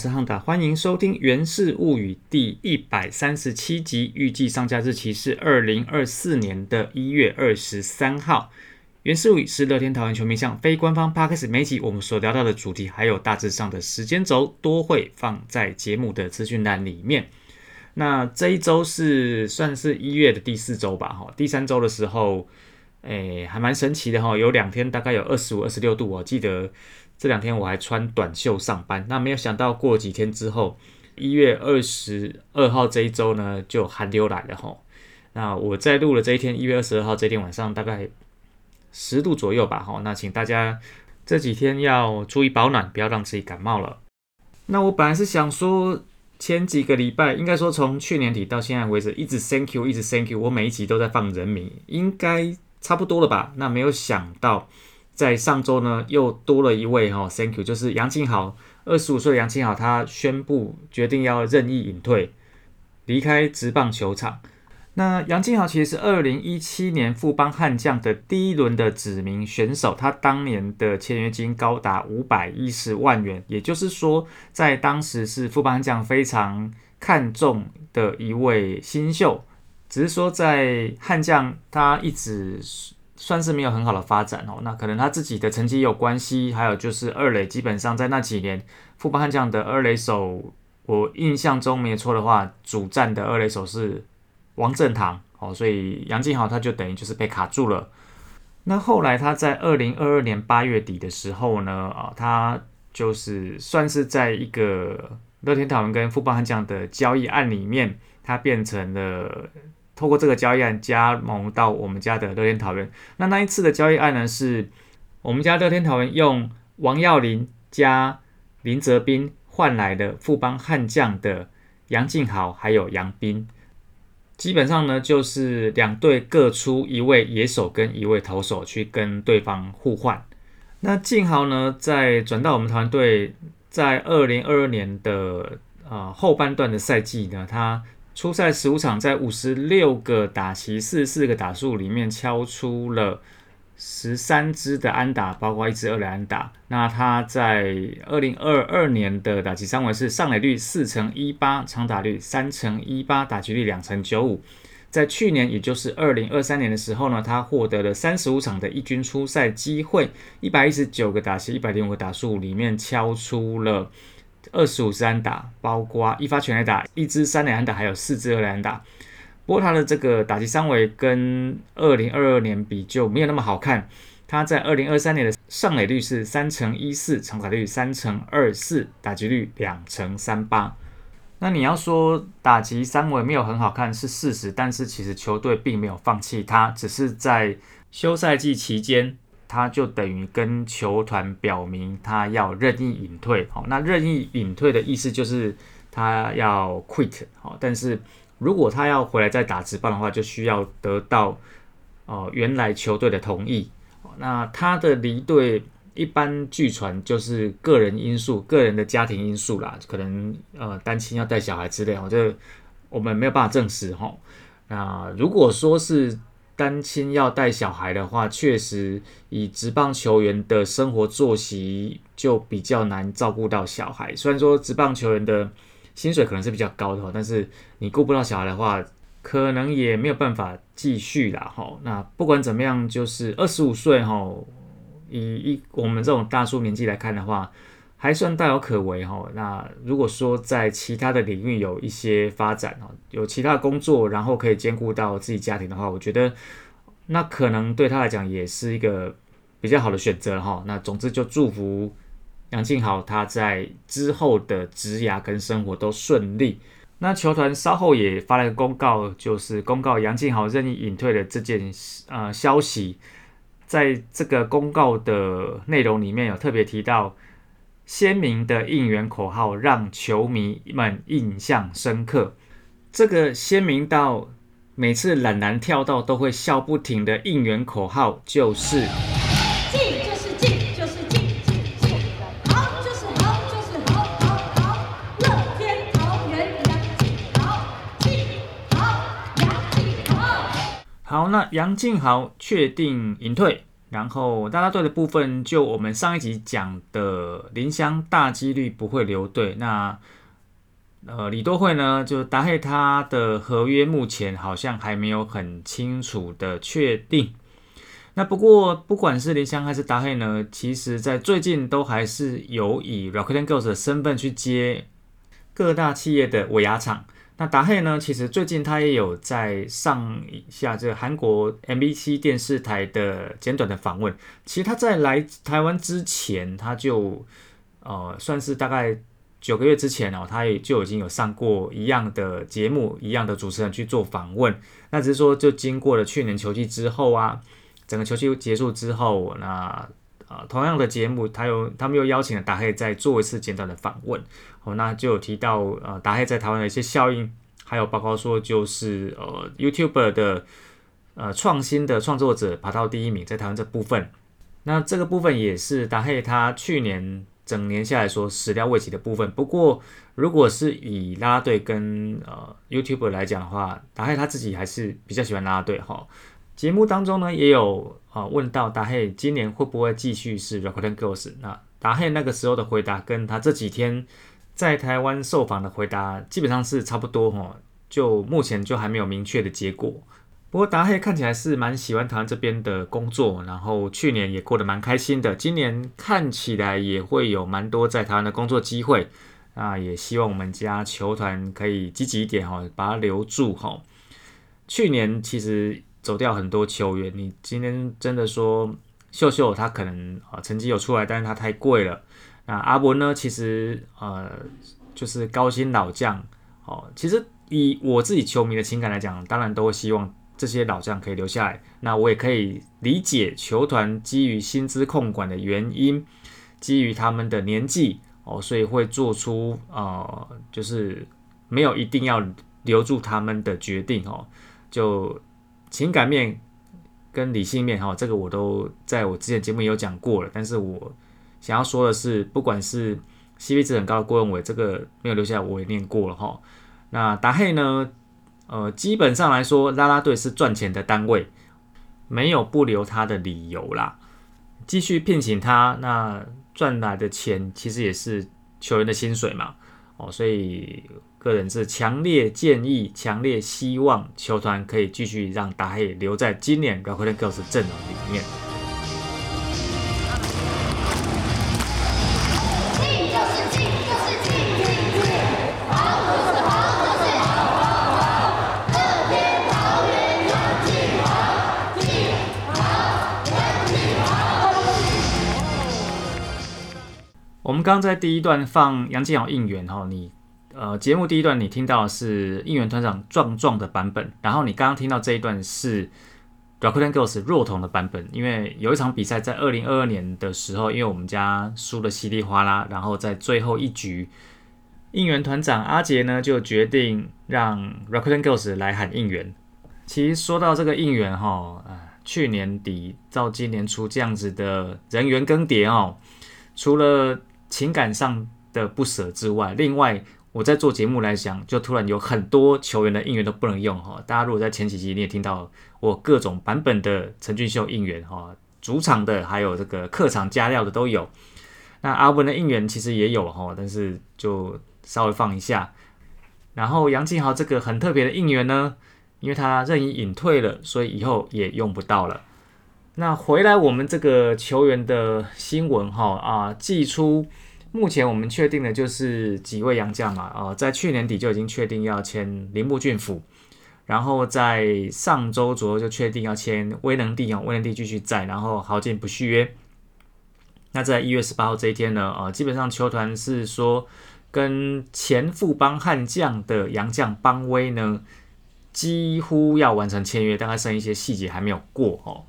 是汉达，欢迎收听《源氏物语》第一百三十七集，预计上架日期是二零二四年的一月二十三号。《源氏物语》是乐天桃园球迷向非官方 podcast 媒体，我们所聊到的主题还有大致上的时间轴，都会放在节目的资讯栏里面。那这一周是算是一月的第四周吧，哈，第三周的时候，诶，还蛮神奇的哈，有两天大概有二十五、二十六度，我记得。这两天我还穿短袖上班，那没有想到过几天之后，一月二十二号这一周呢，就寒流来了吼。那我在录了这一天，一月二十二号这天晚上大概十度左右吧吼。那请大家这几天要注意保暖，不要让自己感冒了。那我本来是想说，前几个礼拜，应该说从去年底到现在为止，一直 Thank you，一直 Thank you，我每一集都在放人名，应该差不多了吧？那没有想到。在上周呢，又多了一位哈，Thank you，就是杨敬豪，二十五岁杨敬豪，他宣布决定要任意隐退，离开职棒球场。那杨敬豪其实是二零一七年富邦悍将的第一轮的指名选手，他当年的签约金高达五百一十万元，也就是说，在当时是富邦悍将非常看重的一位新秀，只是说在悍将他一直。算是没有很好的发展哦，那可能他自己的成绩有关系，还有就是二垒基本上在那几年富邦悍将的二垒手，我印象中没错的话，主战的二垒手是王振堂哦，所以杨敬豪他就等于就是被卡住了。那后来他在二零二二年八月底的时候呢，啊，他就是算是在一个乐天桃园跟富邦悍将的交易案里面，他变成了。透过这个交易案加盟到我们家的乐天桃园，那那一次的交易案呢，是我们家乐天桃园用王耀林加林泽斌换来的富邦悍将的杨敬豪还有杨斌，基本上呢就是两队各出一位野手跟一位投手去跟对方互换。那敬豪呢在转到我们团队，在二零二二年的呃后半段的赛季呢，他。初赛十五场，在五十六个打席、四十四个打数里面敲出了十三支的安打，包括一支二垒安打。那他在二零二二年的打击三围是上垒率四成一八，长打率三成一八，打击率两成九五。在去年，也就是二零二三年的时候呢，他获得了三十五场的一军出赛机会，一百一十九个打席、一百零五个打数里面敲出了。二十五支安打，包括一发全垒打、一支三垒安打，还有四支二垒安打。不过他的这个打击三围跟二零二二年比就没有那么好看。他在二零二三年的上垒率是三乘一四，长打率三乘二四，打击率两乘三八。那你要说打击三围没有很好看是事实，但是其实球队并没有放弃他，只是在休赛季期间。他就等于跟球团表明他要任意隐退，好，那任意隐退的意思就是他要 quit，好，但是如果他要回来再打直棒的话，就需要得到哦原来球队的同意，那他的离队一般据传就是个人因素、个人的家庭因素啦，可能呃单亲要带小孩之类，我这我们没有办法证实。哈。那如果说是单亲要带小孩的话，确实以职棒球员的生活作息就比较难照顾到小孩。虽然说职棒球员的薪水可能是比较高的，但是你顾不到小孩的话，可能也没有办法继续啦。哈，那不管怎么样，就是二十五岁哈，以一我们这种大叔年纪来看的话。还算大有可为哈。那如果说在其他的领域有一些发展哈，有其他工作，然后可以兼顾到自己家庭的话，我觉得那可能对他来讲也是一个比较好的选择哈。那总之就祝福杨敬豪他在之后的职涯跟生活都顺利。那球团稍后也发了个公告，就是公告杨敬豪任意隐退的这件呃消息，在这个公告的内容里面有特别提到。鲜明的应援口号让球迷们印象深刻。这个鲜明到每次懒男跳到都会笑不停的应援口号就是“进就是进就是进进进好就是好就是好好好乐天桃园杨敬豪进好杨敬豪”。好，那杨敬豪确定隐退。然后啦啦队的部分，就我们上一集讲的林香大几率不会留队。那呃李多惠呢，就达黑他的合约目前好像还没有很清楚的确定。那不过不管是林香还是达黑呢，其实在最近都还是有以 Rockland Girls 的身份去接各大企业的尾牙厂。那达黑呢？其实最近他也有在上一下这个韩国 MBC 电视台的简短的访问。其实他在来台湾之前，他就呃算是大概九个月之前哦，他也就已经有上过一样的节目，一样的主持人去做访问。那只是说，就经过了去年球季之后啊，整个球季结束之后，那呃同样的节目，他又他们又邀请了达黑再做一次简短的访问。哦，那就有提到呃，达黑在台湾的一些效应，还有包括说就是呃，YouTuber 的呃创新的创作者爬到第一名，在台湾这部分，那这个部分也是达黑他去年整年下来说始料未及的部分。不过，如果是以拉拉队跟呃 YouTuber 来讲的话，达黑他自己还是比较喜欢拉拉队哈。节目当中呢，也有啊问到达黑今年会不会继续是 Recording Girls？那达黑那个时候的回答跟他这几天。在台湾受访的回答基本上是差不多哈，就目前就还没有明确的结果。不过达黑看起来是蛮喜欢台湾这边的工作，然后去年也过得蛮开心的，今年看起来也会有蛮多在台湾的工作机会。那也希望我们家球团可以积极一点哈，把他留住哈。去年其实走掉很多球员，你今天真的说秀秀他可能啊成绩有出来，但是他太贵了。那阿伯呢？其实呃，就是高薪老将哦。其实以我自己球迷的情感来讲，当然都会希望这些老将可以留下来。那我也可以理解球团基于薪资控管的原因，基于他们的年纪哦，所以会做出呃，就是没有一定要留住他们的决定哦。就情感面跟理性面哈，这个我都在我之前节目也有讲过了，但是我。想要说的是，不管是 CP 值很高的郭文伟，这个没有留下来，我也念过了哈。那达黑呢？呃，基本上来说，拉拉队是赚钱的单位，没有不留他的理由啦。继续聘请他，那赚来的钱其实也是球员的薪水嘛。哦，所以个人是强烈建议、强烈希望球团可以继续让达黑留在今年 r o c k e t Girls 阵容里面。我们刚刚在第一段放杨建豪应援哈，你呃节目第一段你听到的是应援团长壮壮的版本，然后你刚刚听到这一段是 Rakuten Girls 弱童的版本，因为有一场比赛在二零二二年的时候，因为我们家输的稀里哗啦，然后在最后一局，应援团长阿杰呢就决定让 Rakuten Girls 来喊应援。其实说到这个应援哈，啊去年底到今年初这样子的人员更迭哦，除了情感上的不舍之外，另外我在做节目来讲，就突然有很多球员的应援都不能用哈。大家如果在前几集你也听到我各种版本的陈俊秀应援哈，主场的还有这个客场加料的都有。那阿文的应援其实也有哈，但是就稍微放一下。然后杨敬豪这个很特别的应援呢，因为他任意隐退了，所以以后也用不到了。那回来我们这个球员的新闻哈啊，寄出目前我们确定的就是几位洋将嘛啊，在去年底就已经确定要签铃木俊辅，然后在上周左右就确定要签威能帝啊，威能帝继续在，然后豪进不续约。那在一月十八号这一天呢啊，基本上球团是说跟前富邦悍将的洋将邦威呢，几乎要完成签约，大概剩一些细节还没有过哦。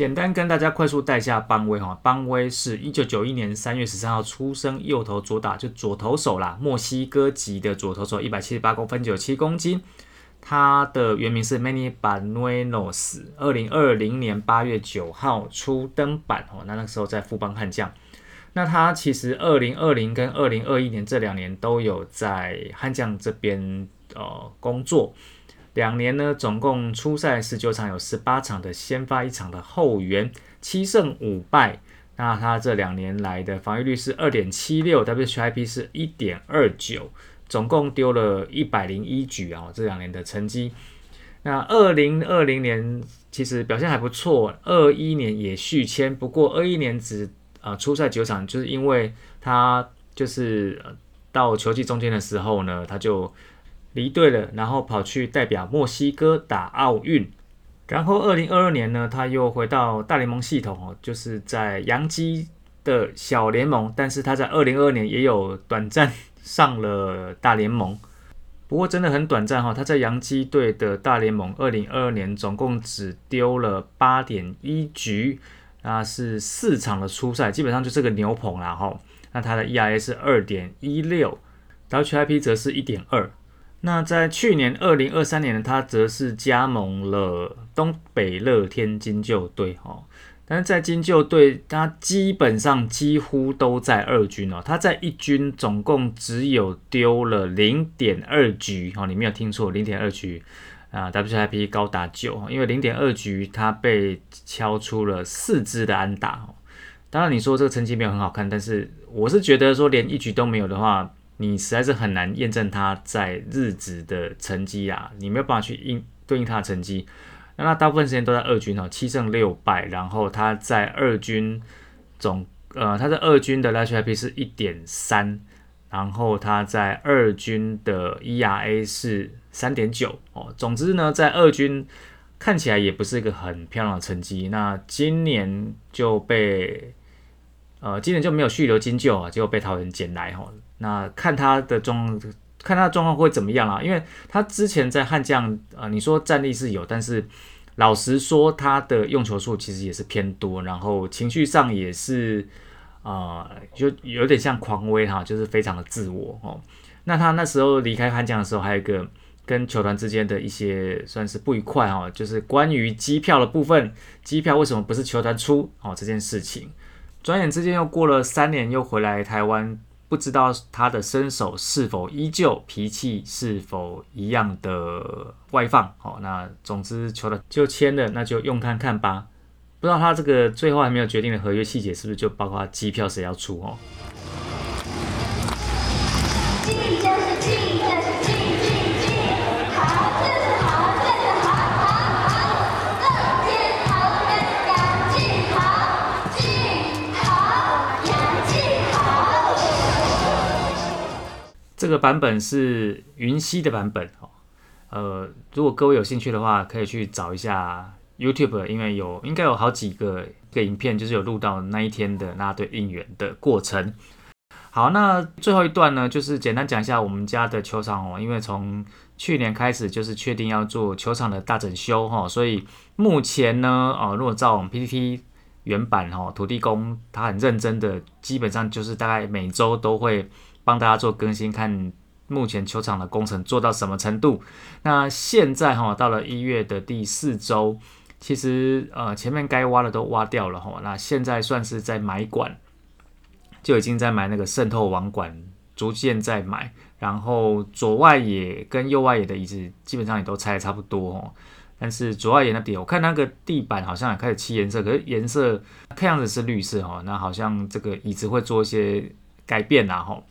简单跟大家快速带下邦威哈，邦威是一九九一年三月十三号出生，右投左打，就左投手啦，墨西哥籍的左投手，一百七十八公分，九七公斤。他的原名是 Manny Banuelos，二零二零年八月九号出登板哦，那那时候在富邦悍将。那他其实二零二零跟二零二一年这两年都有在悍将这边呃工作。两年呢，总共出赛十九场，有十八场的先发，一场的后援。七胜五败。那他这两年来的防御率是二点七六，WHIP 是一点二九，总共丢了一百零一局啊，这两年的成绩。那二零二零年其实表现还不错，二一年也续签，不过二一年只呃出赛九场，就是因为他就是到球季中间的时候呢，他就离队了，然后跑去代表墨西哥打奥运。然后二零二二年呢，他又回到大联盟系统哦，就是在洋基的小联盟，但是他在二零二二年也有短暂上了大联盟，不过真的很短暂哈。他在洋基队的大联盟二零二二年总共只丢了八点一局，那是四场的初赛，基本上就是个牛棚啦哈。那他的 ERA 是二点一六，WHIP 则是一点二。那在去年二零二三年呢，他则是加盟了东北乐天金鹫队哦。但是在金鹫队，他基本上几乎都在二军哦。他在一军总共只有丢了零点二局哦，你没有听错，零点二局啊，WIP 高达九，因为零点二局他被敲出了四支的安打哦。当然你说这个成绩没有很好看，但是我是觉得说连一局都没有的话。你实在是很难验证他在日职的成绩啊，你没有办法去应对应他的成绩。那他大部分时间都在二军哦，七胜六败，然后他在二军总呃他在二军的 LHIP 是一点三，然后他在二军的 ERA 是三点九哦。总之呢，在二军看起来也不是一个很漂亮的成绩。那今年就被呃今年就没有续留金鹫啊，结果被桃园捡来哈。那看他的状，看他的状况会怎么样啊？因为他之前在悍将，呃，你说战力是有，但是老实说，他的用球数其实也是偏多，然后情绪上也是，呃，就有点像狂威哈，就是非常的自我哦。那他那时候离开悍将的时候，还有一个跟球团之间的一些算是不愉快哈，就是关于机票的部分，机票为什么不是球团出哦这件事情。转眼之间又过了三年，又回来台湾。不知道他的身手是否依旧，脾气是否一样的外放？哦，那总之求了就签了，那就用看看吧。不知道他这个最后还没有决定的合约细节，是不是就包括机票谁要出哦？这个版本是云溪的版本哦，呃，如果各位有兴趣的话，可以去找一下 YouTube，因为有应该有好几个个影片，就是有录到那一天的那对应援的过程。好，那最后一段呢，就是简单讲一下我们家的球场哦，因为从去年开始就是确定要做球场的大整修哈，所以目前呢，哦，如果照我们 PPT 原版哈，土地公他很认真的，基本上就是大概每周都会。帮大家做更新，看目前球场的工程做到什么程度。那现在哈，到了一月的第四周，其实呃前面该挖的都挖掉了哈。那现在算是在买管，就已经在买那个渗透网管，逐渐在买。然后左外野跟右外野的椅子基本上也都拆的差不多哦。但是左外野那边，我看那个地板好像也开始漆颜色，可是颜色看样子是绿色哈。那好像这个椅子会做一些改变啦哈。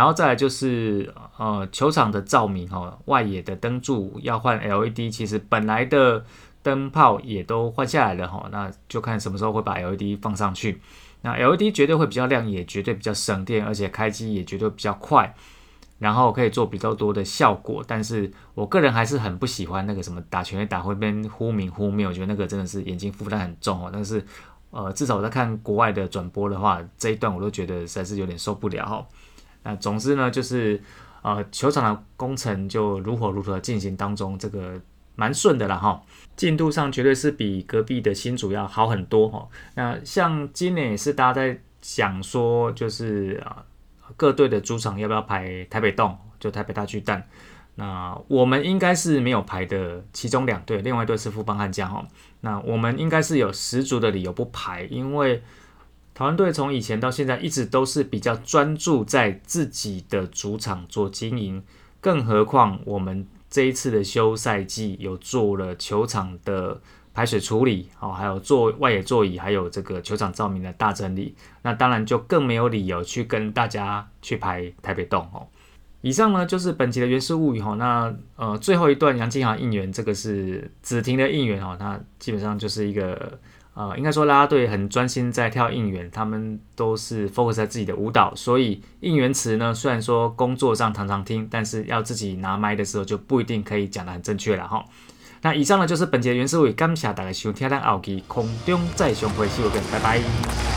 然后再来就是呃球场的照明哈，外野的灯柱要换 LED，其实本来的灯泡也都换下来了哈，那就看什么时候会把 LED 放上去。那 LED 绝对会比较亮，也绝对比较省电，而且开机也绝对比较快，然后可以做比较多的效果。但是我个人还是很不喜欢那个什么打拳打会边忽明忽灭，我觉得那个真的是眼睛负担很重哦。但是呃至少我在看国外的转播的话，这一段我都觉得实在是有点受不了哈。那总之呢，就是呃，球场的工程就如火如荼的进行当中，这个蛮顺的了哈，进度上绝对是比隔壁的新主要好很多哈。那像今年也是大家在想说，就是啊，各队的主场要不要排台北洞，就台北大巨蛋。那我们应该是没有排的，其中两队，另外一队是富邦悍将哈。那我们应该是有十足的理由不排，因为。台湾队从以前到现在一直都是比较专注在自己的主场做经营，更何况我们这一次的休赛季有做了球场的排水处理，哦，还有座外野座椅，还有这个球场照明的大整理，那当然就更没有理由去跟大家去排台北洞哦。以上呢就是本期的原始物语哈，那呃最后一段杨金航应援，这个是子婷的应援哈，那基本上就是一个呃应该说啦啦队很专心在跳应援，他们都是 focus 在自己的舞蹈，所以应援词呢虽然说工作上常常听，但是要自己拿麦的时候就不一定可以讲得很正确了哈。那以上呢就是本节原始物语，感谢大家收听，咱后期空中再相会，谢谢各位，拜拜。